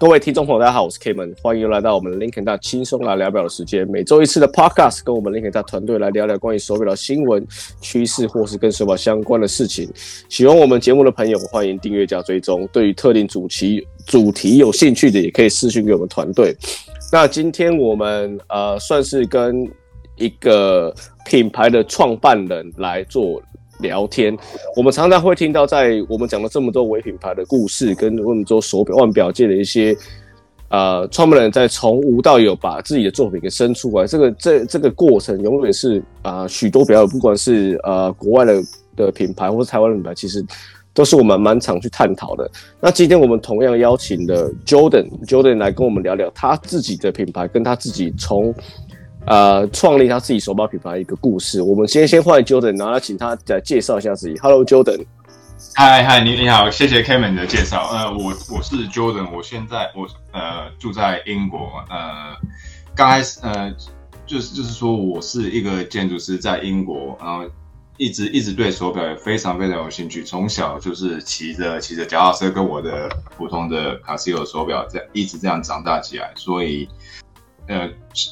各位听众朋友，大家好，我是 K 门欢迎又来到我们 Lincoln 大轻松来聊表的时间。每周一次的 Podcast，跟我们 Lincoln 大团队来聊聊关于手表的新闻趋势，或是跟手表相关的事情。喜欢我们节目的朋友，欢迎订阅加追踪。对于特定主题主题有兴趣的，也可以私讯给我们团队。那今天我们呃，算是跟一个品牌的创办人来做。聊天，我们常常会听到，在我们讲了这么多伪品牌的故事，跟我们做手表腕表界的一些呃创办人，在从无到有把自己的作品给生出来，这个这这个过程永远是啊、呃、许多表友，不管是呃国外的的品牌，或是台湾的品牌，其实都是我们蛮常去探讨的。那今天我们同样邀请了 Jordan Jordan 来跟我们聊聊他自己的品牌，跟他自己从。呃，创立他自己手表品牌一个故事。我们先先欢迎 Jordan，然后请他来介绍一下自己。Hello，Jordan。嗨嗨，你你好，谢谢 Kman 的介绍。呃，我我是 Jordan，我现在我呃住在英国。呃，刚开始呃就是就是说我是一个建筑师，在英国，然后一直一直对手表也非常非常有兴趣。从小就是骑着骑着脚踏车，跟我的普通的卡西欧手表这样一直这样长大起来，所以。呃，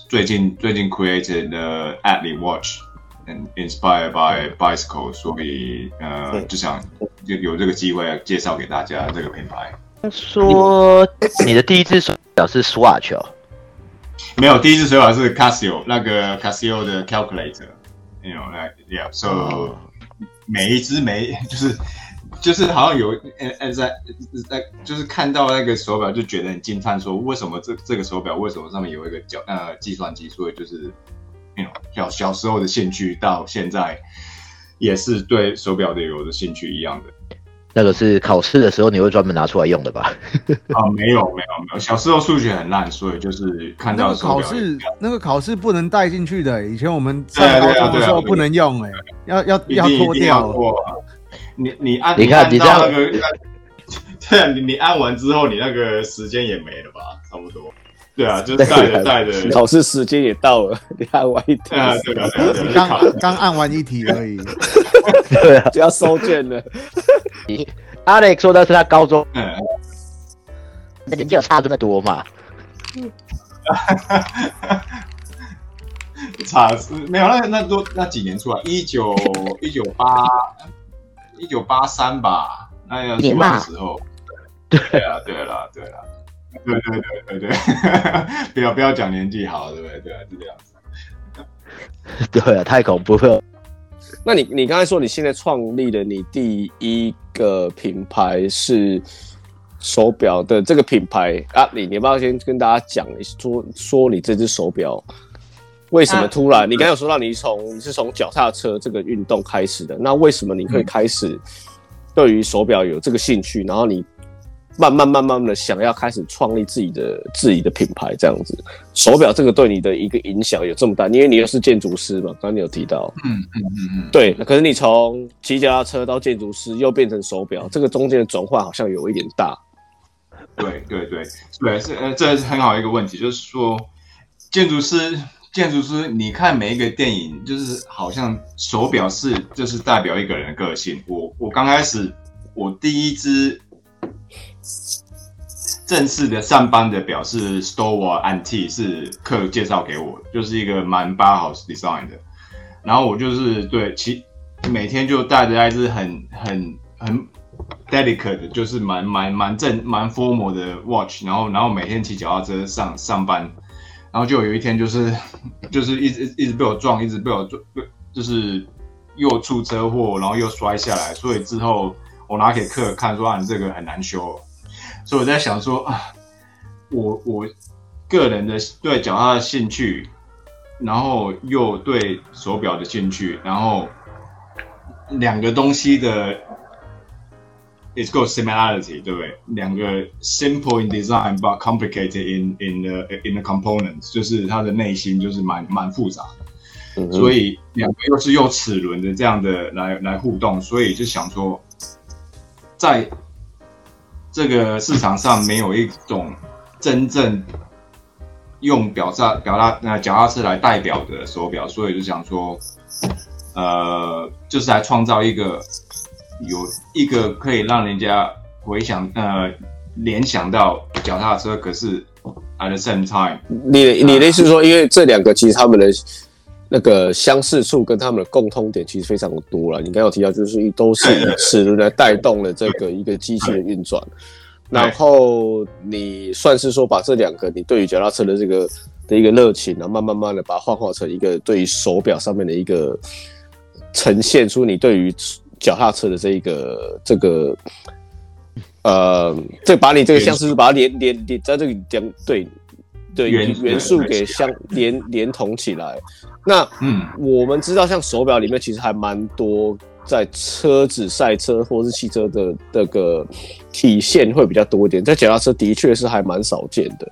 最近最近 created the Athlete Watch，and inspired by bicycle，所以呃，就想就有这个机会介绍给大家这个品牌。说你的第一只手表是 Swatch 哦？没有，第一只手表是 Casio，那个 Casio 的 calculator，you know，like yeah，so、oh. 每一只每就是。就是好像有呃呃在在就是看到那个手表就觉得很惊叹，说为什么这这个手表为什么上面有一个叫呃计算机？所以就是那种小小时候的兴趣到现在也是对手表的有的兴趣一样的。那个是考试的时候你会专门拿出来用的吧？啊，没有没有没有，小时候数学很烂，所以就是看到。考试那个考试不能带进去的，以前我们上高中的时候不能用，哎，要要要脱掉。你你按你看你到那个，对啊，你你按完之后，你那个时间也没了吧？差不多。对啊，就带着带着，考试时间也到了，你按完一题，对啊，对啊，对啊，刚刚按完一题而已，对啊，就要收卷了。Alex 说的是他高中，嗯，那年纪有差这么多嘛？差是没有，那那多那几年出来，一九一九八。一九八三吧，那要出来的时候，对啊，对了，对了，对对对对对，不要不要讲年纪好，对不对？对啊，是这样子。对啊，太恐怖了。那你你刚才说你现在创立的你第一个品牌是手表的这个品牌啊，你你要不要先跟大家讲说说你这只手表？为什么突然？啊、你刚刚有说到你从你是从脚踏车这个运动开始的，那为什么你会开始对于手表有这个兴趣？然后你慢慢慢慢的想要开始创立自己的自己的品牌，这样子，手表这个对你的一个影响有这么大？因为你又是建筑师嘛，刚刚你有提到，嗯嗯嗯嗯，对。可是你从骑脚踏车到建筑师，又变成手表，这个中间的转换好像有一点大。对对对对，是呃，这是很好一个问题，就是说建筑师。建筑师，你看每一个电影，就是好像手表是就是代表一个人的个性。我我刚开始，我第一只正式的上班的表是 Stowell Antique，是客介绍给我，就是一个蛮八好 design 的。然后我就是对其每天就带着那只很很很 delicate，就是蛮蛮蛮正蛮 formal 的 watch，然后然后每天骑脚踏车上上班。然后就有一天，就是就是一直一直被我撞，一直被我撞，就是又出车祸，然后又摔下来。所以之后我拿给客人看，说：“啊，你这个很难修。”所以我在想说啊，我我个人的对脚踏的兴趣，然后又对手表的兴趣，然后两个东西的。It's got similarity，对不对？两个 simple in design but complicated in in the in the components，就是它的内心就是蛮蛮复杂的，嗯、所以两个又是用齿轮的这样的来来互动，所以就想说，在这个市场上没有一种真正用表达表达那脚踏车来代表的手表，所以就想说，呃，就是来创造一个。有一个可以让人家回想，呃，联想到脚踏车，可是 at the same time，你你的意思是说，因为这两个其实他们的那个相似处跟他们的共通点其实非常的多了。你刚刚有提到，就是都是以齿轮来带动了这个一个机器的运转，然后你算是说把这两个你对于脚踏车的这个的一个热情，然后慢慢慢的把它幻化成一个对于手表上面的一个呈现出你对于脚踏车的这一个这个。呃，这把你这个像是把它连连连在这里讲，对对元元素给相连连同起来。那嗯，我们知道像手表里面其实还蛮多在车子赛车或是汽车的这个体现会比较多一点，在脚踏车的确是还蛮少见的。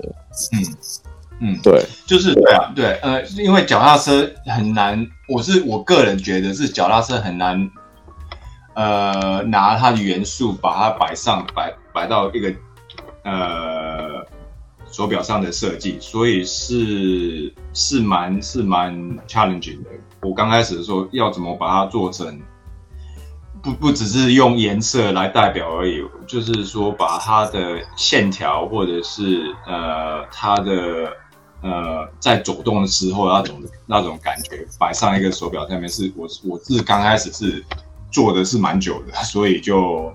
嗯嗯，对，就是对啊，对呃，因为脚踏车很难，我是我个人觉得是脚踏车很难。呃，拿它的元素把它摆上，摆摆到一个呃手表上的设计，所以是是蛮是蛮 challenging 的。我刚开始的时候要怎么把它做成，不不只是用颜色来代表而已，就是说把它的线条或者是呃它的呃在走动的时候那种那种感觉摆上一个手表上面是，是我我是刚开始是。做的是蛮久的，所以就，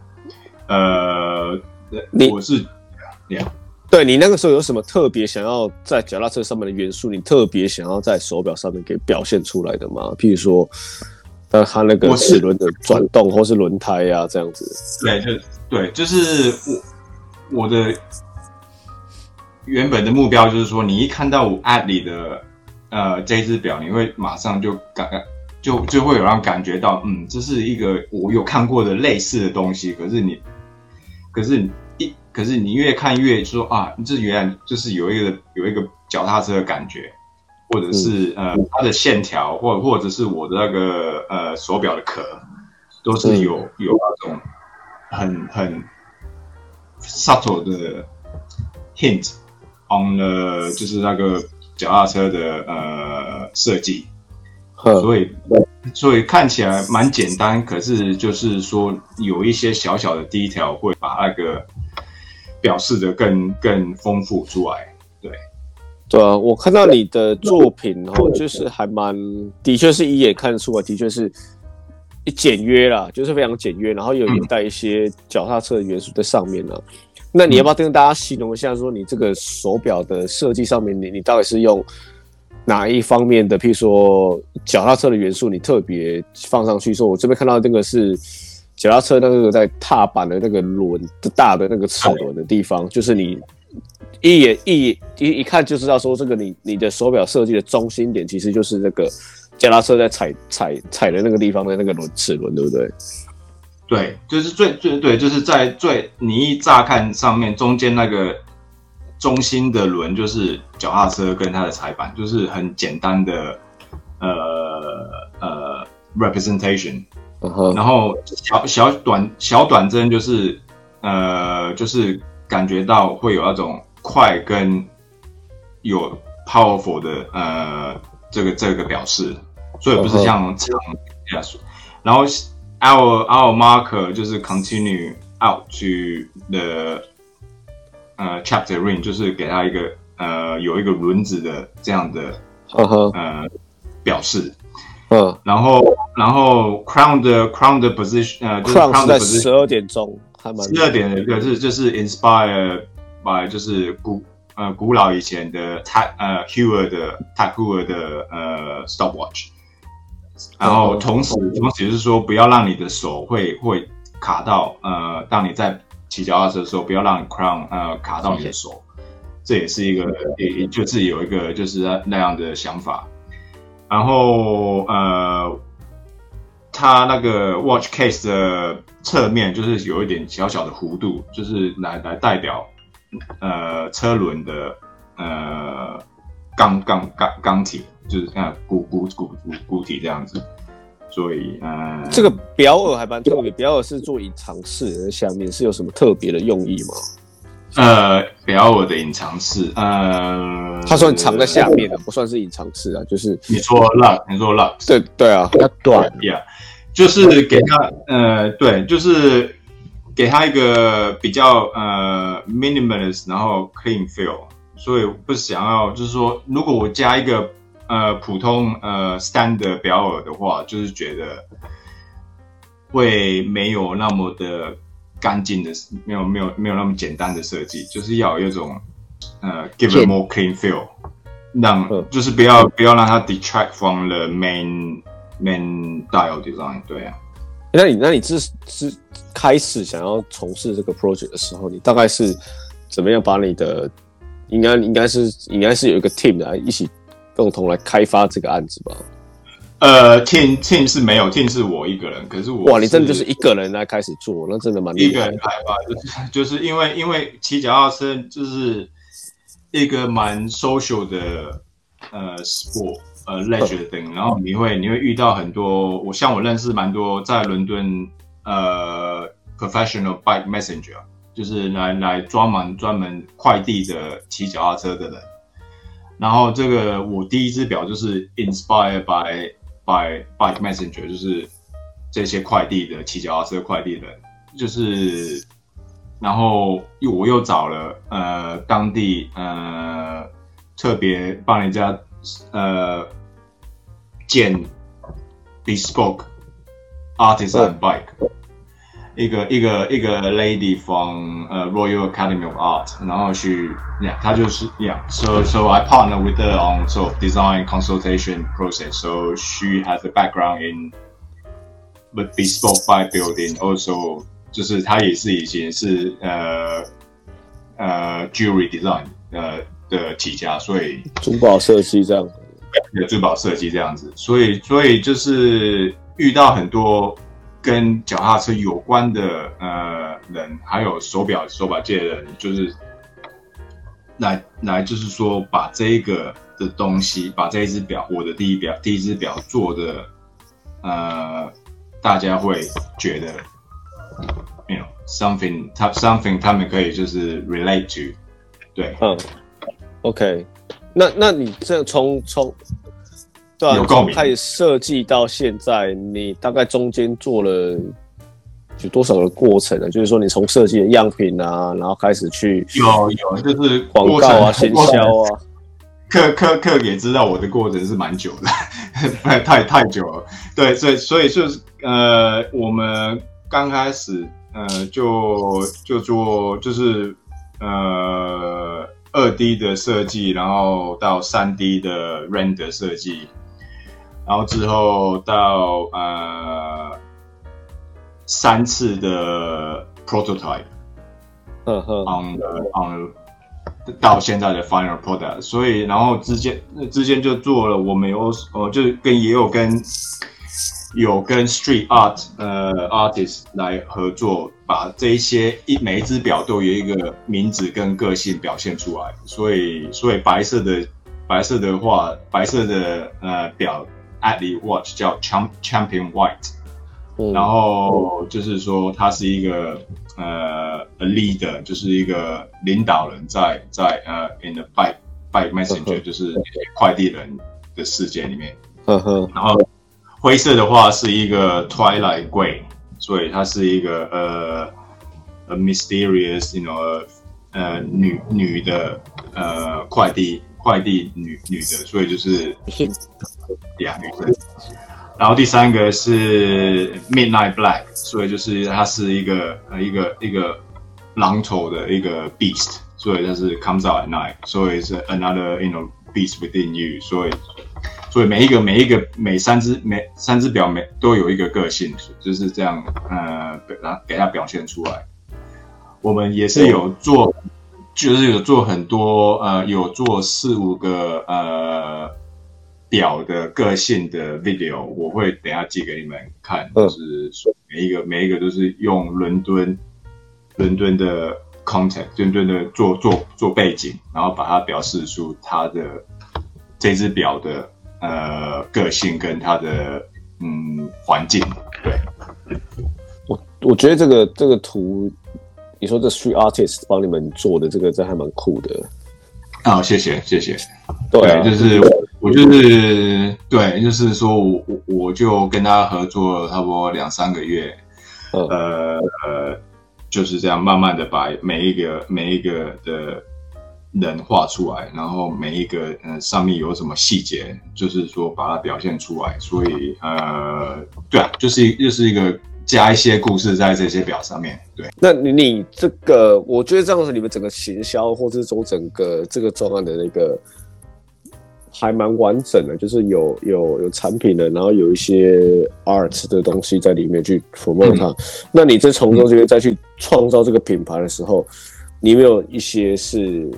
呃，你我是，对你那个时候有什么特别想要在脚踏车上面的元素，你特别想要在手表上面给表现出来的吗？譬如说，呃，它那个齿轮的转动，或是轮胎呀、啊，这样子。对，就对，就是我我的原本的目标就是说，你一看到我 Ad 里的呃这只表，你会马上就感。就就会有让感觉到，嗯，这是一个我有看过的类似的东西。可是你，可是你一，可是你越看越说啊，这原来就是有一个有一个脚踏车的感觉，或者是、嗯、呃它的线条，或或者是我的那个呃手表的壳，都是有有那种很很 subtle 的 hint on the 就是那个脚踏车的呃设计。所以，所以看起来蛮简单，可是就是说有一些小小的 detail 会把那个表示的更更丰富出来。对，对啊，我看到你的作品哦，就是还蛮，的确是一眼看得出来，的确是简约啦，就是非常简约，然后有带一些脚踏车的元素在上面呢。那你要不要跟大家形容一下，说你这个手表的设计上面，你你到底是用？哪一方面的，譬如说脚踏车的元素，你特别放上去，说我这边看到这个是脚踏车那个在踏板的那个轮的大的那个齿轮的地方，就是你一眼一一一看就知道说这个你你的手表设计的中心点其实就是那个脚踏车在踩踩踩的那个地方的那个轮齿轮，对不对？对，就是最最对，就是在最你一乍看上面中间那个。中心的轮就是脚踏车跟它的踩板，就是很简单的呃呃 representation，然后小小短小短针就是呃就是感觉到会有那种快跟有 powerful 的呃这个这个表示，所以不是像长加速，然后 our our marker 就是 continue out to the 呃，chapter ring 就是给他一个呃有一个轮子的这样的，uh huh. 呃表示，嗯、uh，huh. 然后然后 crown 的 crown 的 position 呃就是 crown 的 position 十二点钟，十二点的一个是就是 inspire by 就是古呃古老以前的 tag 呃 Heuer 的 Heuer 的呃 stopwatch，然后同时、uh. 同时是说不要让你的手会会卡到呃当你在。骑脚踏车的时候，不要让 crown 呃卡到你的手，这也是一个也就是有一个就是那样的想法。然后呃，它那个 watch case 的侧面就是有一点小小的弧度，就是来来代表呃车轮的呃钢钢钢钢体，就是像鼓鼓鼓鼓鼓体这样子。所以，呃，这个表耳还蛮特别，表耳是做隐藏式的，下面是有什么特别的用意吗？呃，表耳的隐藏式，呃，它算藏在下面的，不算是隐藏式啊，就是你说 lux，你说 lux，对对啊，比较短，yeah，就是给他，呃，对，就是给给他一个比较呃 minimalist，然后 clean feel，所以不想要就是说，如果我加一个呃普通呃 standard 表耳的话，就是觉得会没有那么的干净的，没有没有没有那么简单的设计，就是要有一种呃 give a more clean feel，让就是不要不要让它 detract from the main main dial design，对啊。那你那你是是开始想要从事这个 project 的时候，你大概是怎么样把你的应该应该是应该是有一个 team 来一起共同来开发这个案子吧？呃，team team 是没有，team 是我一个人。可是我是哇，你真的就是一个人来开始做，那真的蛮厉害。一个人开发，就是就是因为因为骑脚踏车就是一个蛮 social 的呃 sport。呃，leisure thing，然后你会你会遇到很多，我像我认识蛮多在伦敦呃 professional bike messenger，就是来来专门专门快递的骑脚踏车的人。然后这个我第一只表就是 inspired by by bike messenger，就是这些快递的骑脚踏车快递的人，就是然后又我又找了呃当地呃特别帮人家。呃，建 bespoke artisan bike，一个一个一个 lady from 呃 Royal Academy of Art，然后去，yeah，她就是 yeah，so so I partner with her on sort of design consultation process，so she has a background in but bespoke bike building，also 就是她也是以前是呃呃 jewelry design，呃。的起家，所以珠宝设计这样，有珠宝设计这样子，所以所以就是遇到很多 跟脚踏车有关的呃人，还有手表手表界的人，就是来来就是说把这一个的东西，把这一只表，我的第一表第一只表做的，呃，大家会觉得没有 something，他 something 他们可以就是 relate to，对，嗯。OK，那那你这从从对啊，从开始设计到现在，你大概中间做了有多少个过程呢？就是说，你从设计的样品啊，然后开始去有有，就是广告啊、行销啊，客客客也知道我的过程是蛮久的，太太太久了。对，所以所以就是呃，我们刚开始呃就就做就是呃。二 D 的设计，然后到三 D 的 render 设计，然后之后到呃三次的 prototype，嗯哼，on on 到现在的 final product，所以然后之间之间就做了，我们有呃就跟也有跟。有跟 street art 呃 artist 来合作，把这一些一每一只表都有一个名字跟个性表现出来。所以所以白色的白色的话，白色的呃表 Adley watch 叫 champ champion white，嗯，然后就是说他是一个呃 a leader，就是一个领导人在在呃 in the bike bike messenger，就是快递人的世界里面，呵呵，然后。灰色的话是一个 twilight gray，所以它是一个呃，a mysterious，you know，呃，女女的呃快递快递女女的，所以就是两女生。然后第三个是 midnight black，所以就是它是一个呃一个一个狼头的一个 beast，所以它是 comes out at night，所以是 another you know beast within you，所以。所以每一个每一个每三只每三只表每都有一个个性，就是这样，呃，给它给它表现出来。我们也是有做，就是有做很多，呃，有做四五个呃表的个性的 video，我会等下寄给你们看，就是说每一个每一个都是用伦敦伦敦的 content，伦敦的做做做背景，然后把它表示出它的这只表的。呃，个性跟它的嗯环境，对，我我觉得这个这个图，你说这 street artist 帮你们做的这个，这还蛮酷的。啊、哦，谢谢谢谢。对，啊、对，就是我，就是对，就是说我我我就跟他合作了差不多两三个月，嗯、呃呃，就是这样慢慢的把每一个每一个的人画出来，然后每一个嗯、呃、上面有什么细节，就是说把它表现出来。所以呃，对啊，就是就是一个加一些故事在这些表上面。对，那你你这个，我觉得这样子，你们整个行销或者说整个这个专案的那个。还蛮完整的，就是有有有产品的，然后有一些 art 的东西在里面去 promote 它。嗯、那你在从中这边再去创造这个品牌的时候，你有没有一些是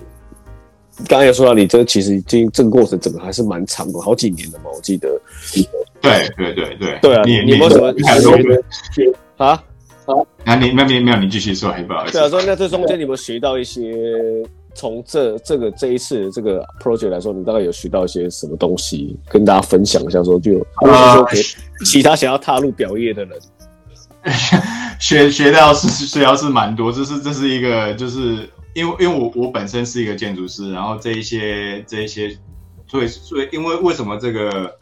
刚刚也说到，你这其实已经这个过程整个还是蛮长的，好几年的嘛，我记得。对对对对对啊！你你有没有什么学的啊啊？那你那边没有，你继续说，不好意思。对啊，说那这中间你有没有学到一些？从这这个这一次这个 project 来说，你大概有学到一些什么东西，跟大家分享一下？说就，或者说给其他想要踏入表业的人，学学到是学到是蛮多。这是这是一个，就是因为因为我我本身是一个建筑师，然后这一些这一些，所以所以因为为什么这个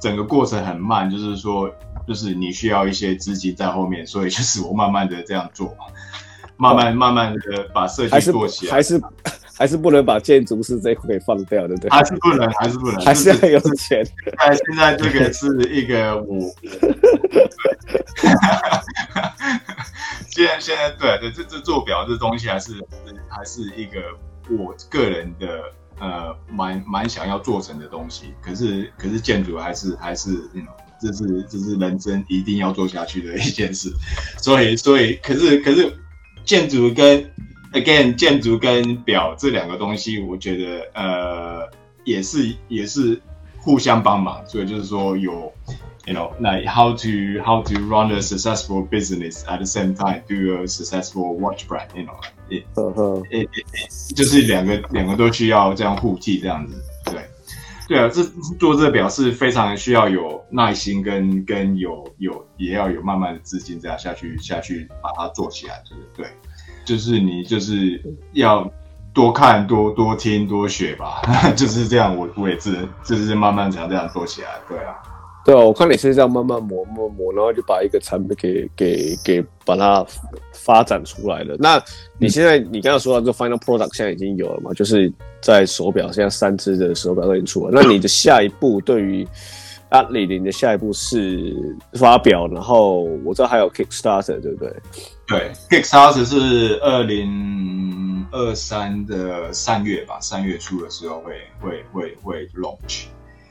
整个过程很慢？就是说，就是你需要一些资金在后面，所以就是我慢慢的这样做。慢慢慢慢的把设计做起来，还是还是不能把建筑师这一块给放掉，对不对？还是不能，还是不能，还是要有钱。现在这个是一个我，现在现在对对，这这做表这东西还是还是一个我个人的呃蛮蛮想要做成的东西。可是可是建筑还是还是嗯，这是这是人生一定要做下去的一件事。所以所以可是可是。建筑跟 again 建筑跟表这两个东西，我觉得呃也是也是互相帮忙，所以就是说有，you know，那 how to how to run a successful business at the same time do a successful watch brand，you know，it, it, it, 就是两个两个都需要这样互替这样子，对，对啊，这做这个表是非常需要有耐心跟跟有有也要有慢慢的资金这样下去下去把它做起来，对不对？就是你就是要多看多多听多学吧，就是这样。我我也是，就是慢慢才这样做起来。对啊，对啊，我看你是这样慢慢磨磨磨，然后就把一个产品给给给把它发展出来了。那你现在、你刚刚说到这 final product 现在已经有了嘛？就是在手表，现在三只的手表都已经出了。那你的下一步对于 Athlete 你的下一步是发表，然后我知道还有 Kickstarter，对不对？对，Kickstarter 是二零二三的三月吧，三月初的时候会会会会 launch。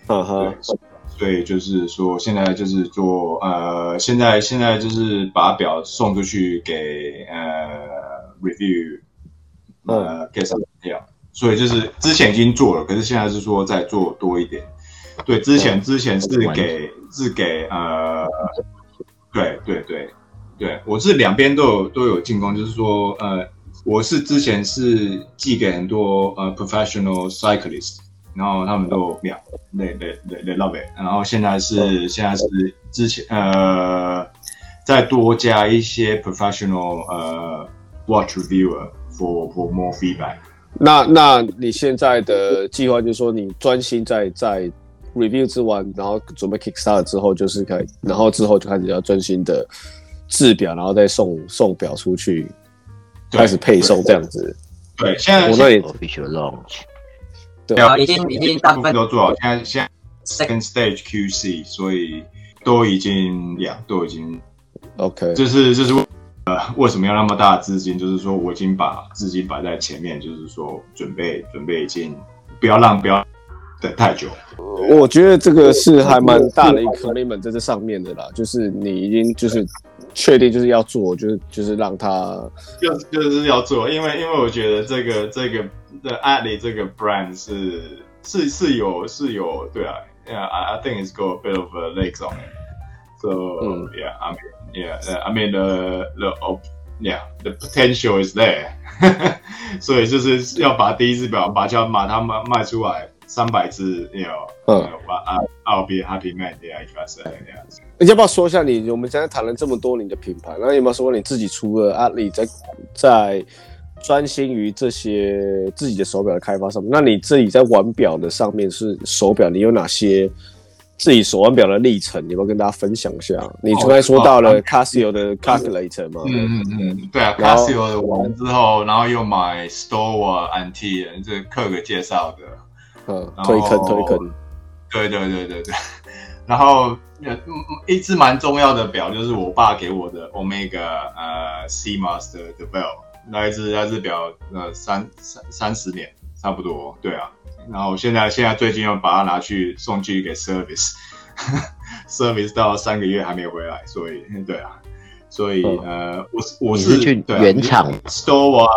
嗯哼、uh，huh. 对，所以就是说现在就是做呃，现在现在就是把表送出去给呃 review，呃 get some。所以就是之前已经做了，可是现在是说再做多一点。对，之前之前是给是给呃，对对对。对，我是两边都有都有进攻，就是说，呃，我是之前是寄给很多呃 professional cyclists，然后他们都秒，对对对对 love it，然后现在是、嗯、现在是之前呃再多加一些 professional 呃 watch reviewer for for more feedback。那那你现在的计划就是说，你专心在在 review 之完，然后准备 kickstart 之后，就是开，然后之后就开始要专心的。制表，然后再送送表出去，对开始配送这样子。对，现在我那里 official launch，对啊，已经已经大部分都做好。现在现在 second stage QC，所以都已经两都已经 OK。这是这是呃，为什么要那么大的资金？就是说我已经把资金摆在前面，就是说准备准备已经不要让不要等太久。我觉得这个是还蛮大的一个 commitment 在这上面的啦，就是你已经就是。确定就是要做，就是就是让他就就是要做，因为因为我觉得这个这个的 Athlete 这个 brand 是是是有是有对啊，Yeah，I think it's got a bit of a legs on it，so、嗯、yeah，I mean yeah，I mean the the yeah the potential is there，所以就是要把第一只表把它把它卖卖出来。三百只，you know，嗯，I'll be happy man，yeah，if I say yeah。你要不要说一下你？我们现在谈了这么多你的品牌，那有没有说你自己除了 Athlete 在在专心于这些自己的手表的开发上面？那你自己在玩表的上面是手表，你有哪些自己手腕表的历程，你要不要跟大家分享一下？你刚才说到了 Casio 的 Calculator 吗？嗯嗯嗯，对啊，Casio 完之后，然后又买 Store Anti，这克格介绍的，嗯，推坑推坑，对对对对对。然后，一只蛮重要的表就是我爸给我的 Omega 呃 Seamaster 的表，那一只那只表呃三三三十年差不多，对啊。然后现在现在最近又把它拿去送去给 service，service 到三个月还没回来，所以对啊，所以、哦、呃我我是，是去原厂 store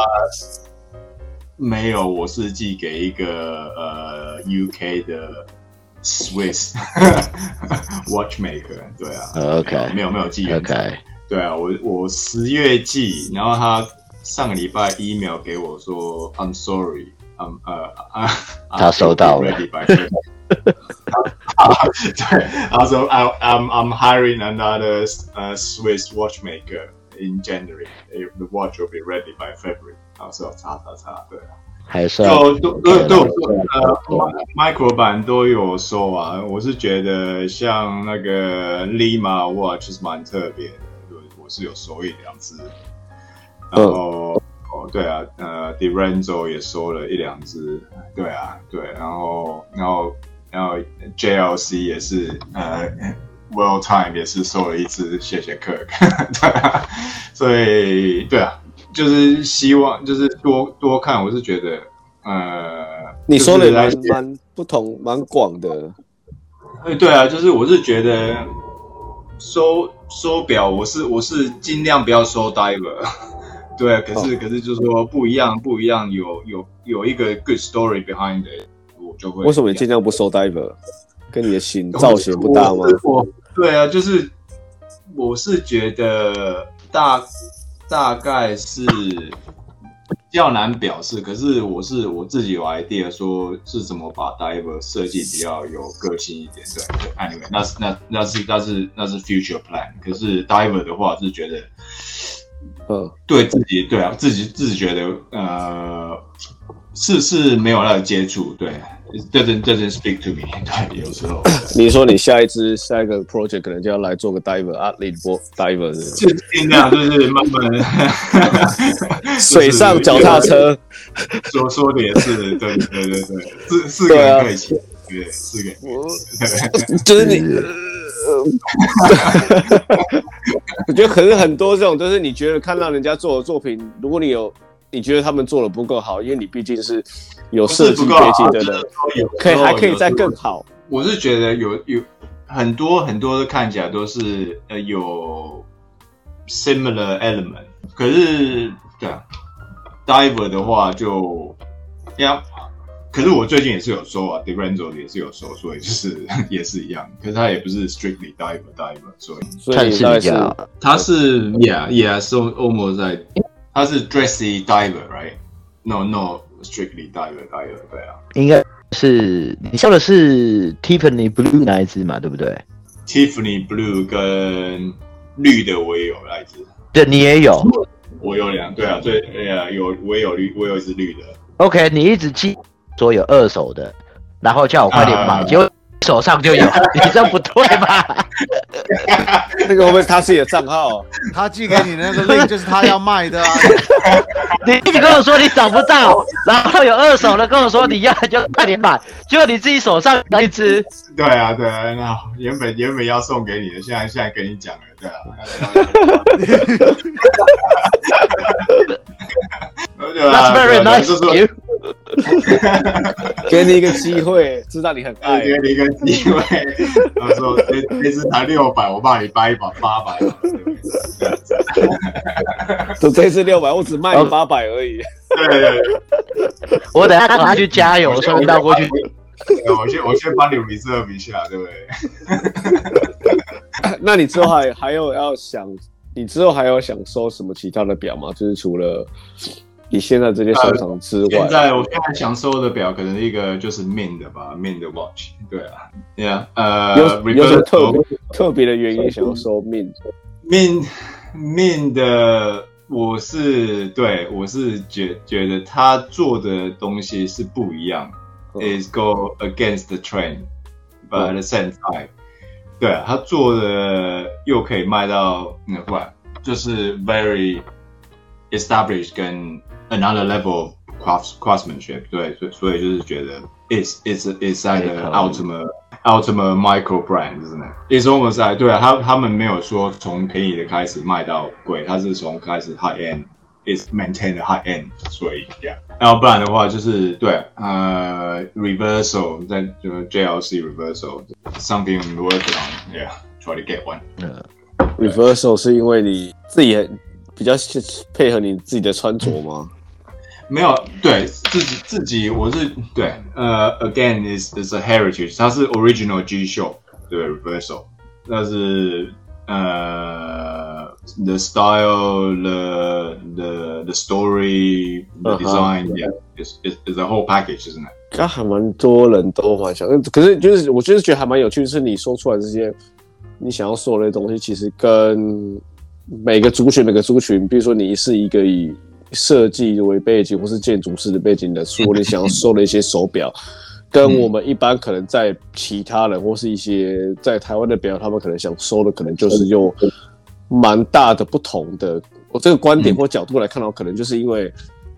没有，我是寄给一个呃 UK 的。Swiss watchmaker，对啊，OK，没有没有寄原厂，OK，对啊，我我十月寄，然后他上个礼拜 email 给我说，I'm sorry，I'm 呃啊，他收到了，对，他说 I'm I'm hiring another uh Swiss watchmaker in January，the watch will be ready by February， 然后说叉叉叉，对啊。还是都都都都呃，Micro 版都有说啊。我是觉得像那个 Lima Watch 是蛮特别的，我我是有收一两只。然后哦，对啊，呃 d i r e n z o 也收了一两只，对啊，对，然后然后然后 JLC 也是，呃，World Time 也是收了一只，谢谢 Kirk，对啊，所以对啊。就是希望，就是多多看。我是觉得，呃，你说的蛮蛮不同，蛮广的。哎，对啊，就是我是觉得收收表，我是我是尽量不要收 diver。对啊，可是、哦、可是就是说不一样，不一样，有有有一个 good story behind it，我就会。为什么你尽量不收 diver？跟你的型 造型不搭吗？对啊，就是我是觉得大。大概是比较难表示，可是我是我自己有 idea，说是怎么把 diver 设计比较有个性一点。对，anyway，那是那那是那是那是 future plan。可是 diver 的话是觉得，呃，对自己对啊，自己自己觉得呃是是没有那个接触，对。Doesn't doesn't speak to me。对，有时候你说你下一支下一个 project 可能就要来做个 diver 啊，李波 diver 是就尽量就是慢慢 水上脚踏车。说说的也是，对对对对，四四个人可以骑，对四个人。就是你，我觉得可能很多这种，就是你觉得看到人家做的作品，如果你有。你觉得他们做的不够好，因为你毕竟是有设计背景的人，可以还可以再更好。我是觉得有有很多很多的看起来都是呃有 similar element，可是对啊，diver 的话就呀，可是我最近也是有收啊，De Renzo 也是有收，所以就是 也是一样。可是他也不是 strictly diver diver，所以所以他是他是 yeah yeah，so almost 在。它是 dressy diver，right？No no，strictly diver diver，对啊。应该是你说的是 Tiffany blue 那一只嘛，对不对？Tiffany blue 跟绿的我也有那一只。对，你也有。我有两，对啊，对，哎呀，有我也有绿，我有一只绿的。OK，你一直记说有二手的，然后叫我快点买，结果手上就有，你这不对吧？那个会不会他自己的账号？他寄给你的那个 link 就是他要卖的啊！你一直跟我说你找不到，然后有二手的跟我说你要就快点买，结果你自己手上那一只。对啊，对啊，那原本原本要送给你的，现在现在跟你讲了，对啊。That's very nice of you. 给你一个机会，知道你很爱，给你一个机会。他说：“这这次才六百，我帮你掰一把八百。”就这次六百，我只卖你八百而已。对对对，我等下拿去加油，送到过去。我先我先帮你 reserve 一下，对不对？那你之后还还有要想，你之后还有想收什么其他的表吗？就是除了。你现在这些收藏之外，现在我现在想收的表，可能一个就是 Ming 的吧，Ming 的 watch。对啊，对啊，呃，有有什么特别特别的原因想要收 Ming？Ming Ming 的，我是对我是觉觉得他做的东西是不一样，is go against the trend。，but at the same time，对啊，他做的又可以卖到那块，就是 very established 跟 another level of craftsmanship，对，所以所以就是觉得 it's it's it's like the ultimate ultimate micro brand，真的，it's almost like 对啊，他他们没有说从便宜的开始卖到贵，他是从开始 high end。is maintain the high end，所以这样，然后不然的话就是对，呃，reversal 在就是 JLC reversal，something working on，yeah，try to get one。嗯，reversal 是因为你自己比较配合你自己的穿着吗？ 没有，对自己自己我是对，呃，again is is a heritage，它是 original G-Shock，对，reversal，但是呃。The style, the the the story, the design, yeah, is is is a whole package, isn't it? 它还蛮多人都幻想，可是就是我就是觉得还蛮有趣，就是你说出来这些你想要说的东西，其实跟每个族群、每个族群，比如说你是一个以设计为背景或是建筑师的背景的，说你想要收的一些手表，跟我们一般可能在其他人或是一些在台湾的表，他们可能想收的，可能就是用。蛮大的不同的，我这个观点或角度来看到，可能就是因为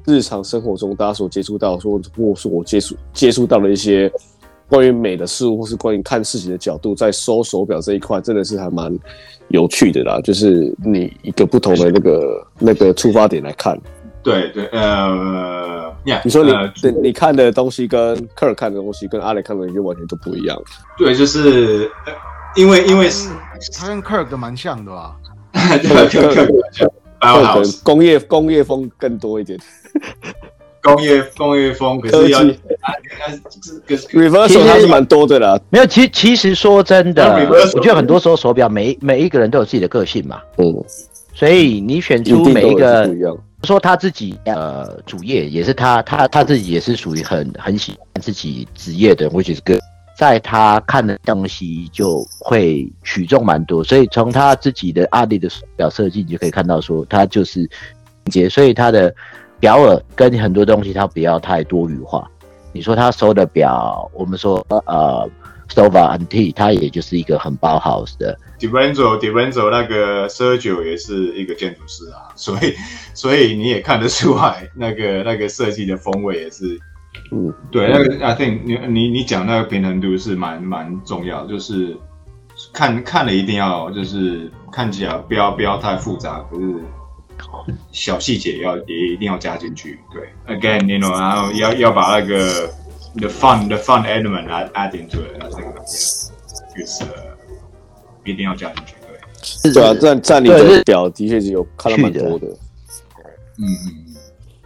日常生活中大家所接触到，说或是我接触接触到的一些关于美的事物，或是关于看事情的角度，在收手表这一块，真的是还蛮有趣的啦。就是你一个不同的那个那个出发点来看，对对，呃，yeah, 你说你、呃、你看的东西跟科尔看的东西跟阿雷看的东西完全都不一样。对，就是因为因为他跟科尔的蛮像的吧。对，可可可能工业工业风更多一点，工业工业风，可是要技，reversal 还是蛮多的啦。没有，其其实说真的，我觉得很多时候手表每每一个人都有自己的个性嘛。嗯，所以你选出每一个，一说他自己呃主业也是他他他自己也是属于很很喜欢自己职业的，which is good。在他看的东西就会取重蛮多，所以从他自己的阿里的表设计，你就可以看到说他就是节，所以他的表耳跟很多东西他不要太多余化。你说他收的表，我们说呃 Stowa NT，他也就是一个很包 house 的。Differential Differential 那个 Sergio 也是一个建筑师啊，所以所以你也看得出来，那个 那个设计的风味也是。嗯，对，那个 I think 你你你讲那个平衡度是蛮蛮重要，就是看看了一定要就是看起来不要不要太复杂，可是小细节要也一定要加进去。对，again，you know，然后要要把那个 the fun the fun element add add into it，这个就是一定要加进去。对，对啊，站站你的表的确是有看到蛮多的，嗯嗯。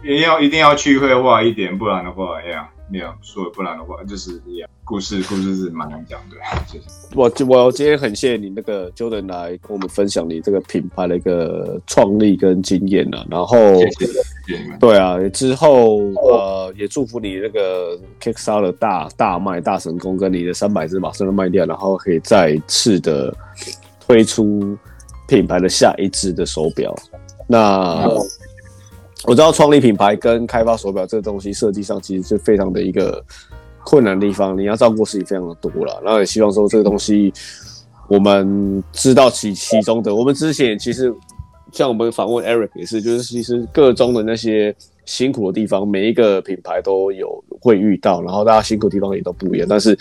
一定要一定要去绘画一点，不然的话，哎呀，没有说，不然的话就是一样。故事故事是蛮难讲的，谢谢。我我今天很谢谢你那个 Jordan 来跟我们分享你这个品牌的一个创立跟经验啊，然后谢谢，谢谢你们。对啊，之后呃也祝福你那个 Kickstarter 大大卖大成功，跟你的三百只马上都卖掉，然后可以再次的推出品牌的下一支的手表。那。嗯我知道创立品牌跟开发手表这个东西设计上其实是非常的一个困难的地方，你要照顾事情非常的多了。然后也希望说这个东西我们知道其其中的。我们之前其实像我们访问 Eric 也是，就是其实各中的那些辛苦的地方，每一个品牌都有会遇到，然后大家辛苦的地方也都不一样。但是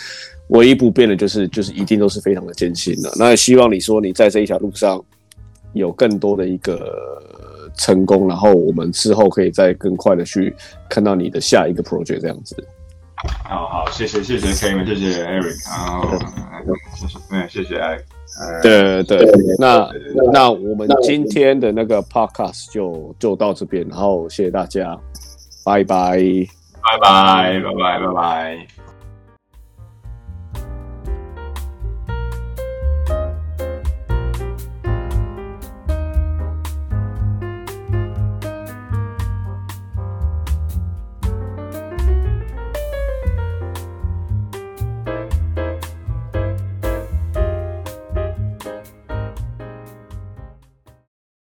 唯一不变的就是就是一定都是非常的艰辛的。那也希望你说你在这一条路上有更多的一个。成功，然后我们之后可以再更快的去看到你的下一个 project 这样子。好好，谢谢谢谢 Kevin，谢谢 Eric，然后谢谢嗯谢谢 Eric。对对对，那那我们今天的那个 podcast 就就到这边，然后谢谢大家，拜拜，拜拜拜拜拜拜。